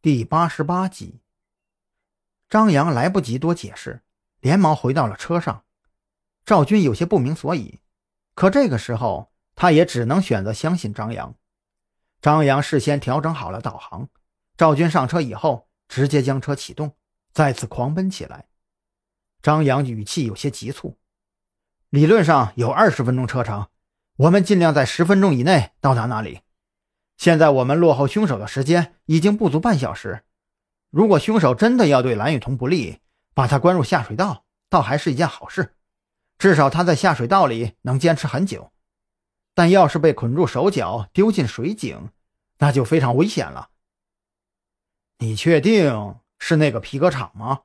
第八十八集，张扬来不及多解释，连忙回到了车上。赵军有些不明所以，可这个时候他也只能选择相信张扬。张扬事先调整好了导航，赵军上车以后，直接将车启动，再次狂奔起来。张扬语气有些急促：“理论上有二十分钟车程，我们尽量在十分钟以内到达那里。”现在我们落后凶手的时间已经不足半小时。如果凶手真的要对蓝雨桐不利，把他关入下水道，倒还是一件好事，至少他在下水道里能坚持很久。但要是被捆住手脚丢进水井，那就非常危险了。你确定是那个皮革厂吗？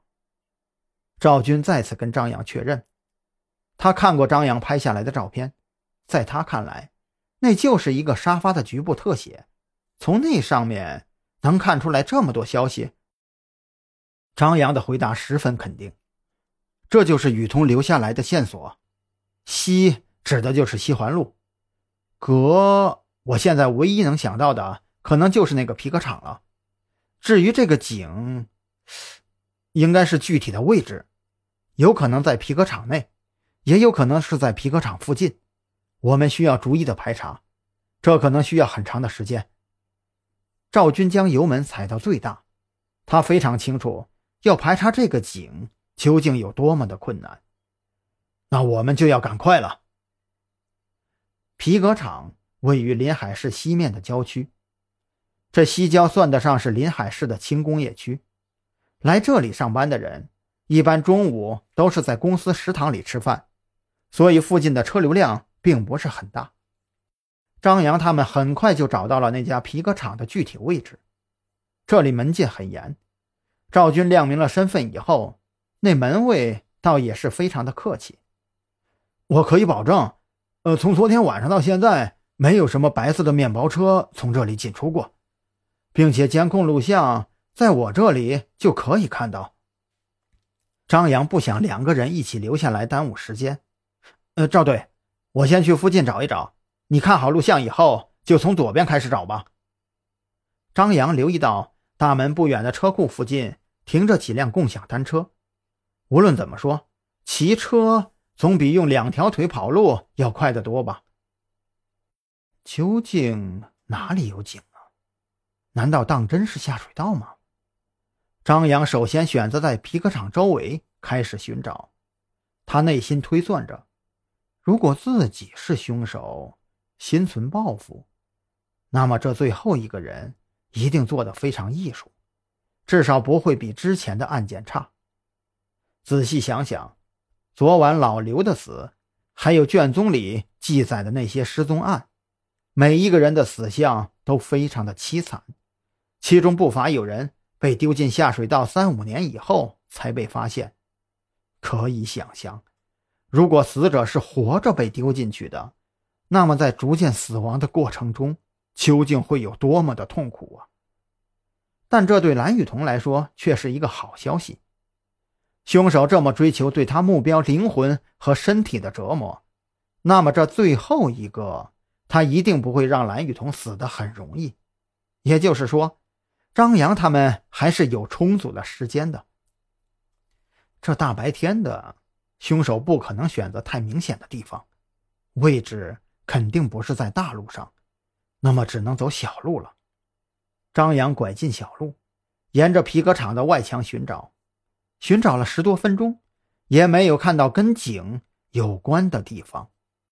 赵军再次跟张扬确认，他看过张扬拍下来的照片，在他看来。那就是一个沙发的局部特写，从那上面能看出来这么多消息。张扬的回答十分肯定，这就是雨桐留下来的线索。西指的就是西环路，革，我现在唯一能想到的可能就是那个皮革厂了。至于这个井，应该是具体的位置，有可能在皮革厂内，也有可能是在皮革厂附近。我们需要逐一的排查，这可能需要很长的时间。赵军将油门踩到最大，他非常清楚要排查这个井究竟有多么的困难。那我们就要赶快了。皮革厂位于临海市西面的郊区，这西郊算得上是临海市的轻工业区。来这里上班的人，一般中午都是在公司食堂里吃饭，所以附近的车流量。并不是很大。张扬他们很快就找到了那家皮革厂的具体位置。这里门禁很严。赵军亮明了身份以后，那门卫倒也是非常的客气。我可以保证，呃，从昨天晚上到现在，没有什么白色的面包车从这里进出过，并且监控录像在我这里就可以看到。张扬不想两个人一起留下来耽误时间。呃，赵队。我先去附近找一找，你看好录像以后，就从左边开始找吧。张扬留意到大门不远的车库附近停着几辆共享单车。无论怎么说，骑车总比用两条腿跑路要快得多吧？究竟哪里有井啊？难道当真是下水道吗？张扬首先选择在皮革厂周围开始寻找，他内心推算着。如果自己是凶手，心存报复，那么这最后一个人一定做得非常艺术，至少不会比之前的案件差。仔细想想，昨晚老刘的死，还有卷宗里记载的那些失踪案，每一个人的死相都非常的凄惨，其中不乏有人被丢进下水道三五年以后才被发现，可以想象。如果死者是活着被丢进去的，那么在逐渐死亡的过程中，究竟会有多么的痛苦啊！但这对蓝雨桐来说却是一个好消息。凶手这么追求对他目标灵魂和身体的折磨，那么这最后一个，他一定不会让蓝雨桐死得很容易。也就是说，张扬他们还是有充足的时间的。这大白天的。凶手不可能选择太明显的地方，位置肯定不是在大路上，那么只能走小路了。张扬拐进小路，沿着皮革厂的外墙寻找，寻找了十多分钟，也没有看到跟井有关的地方。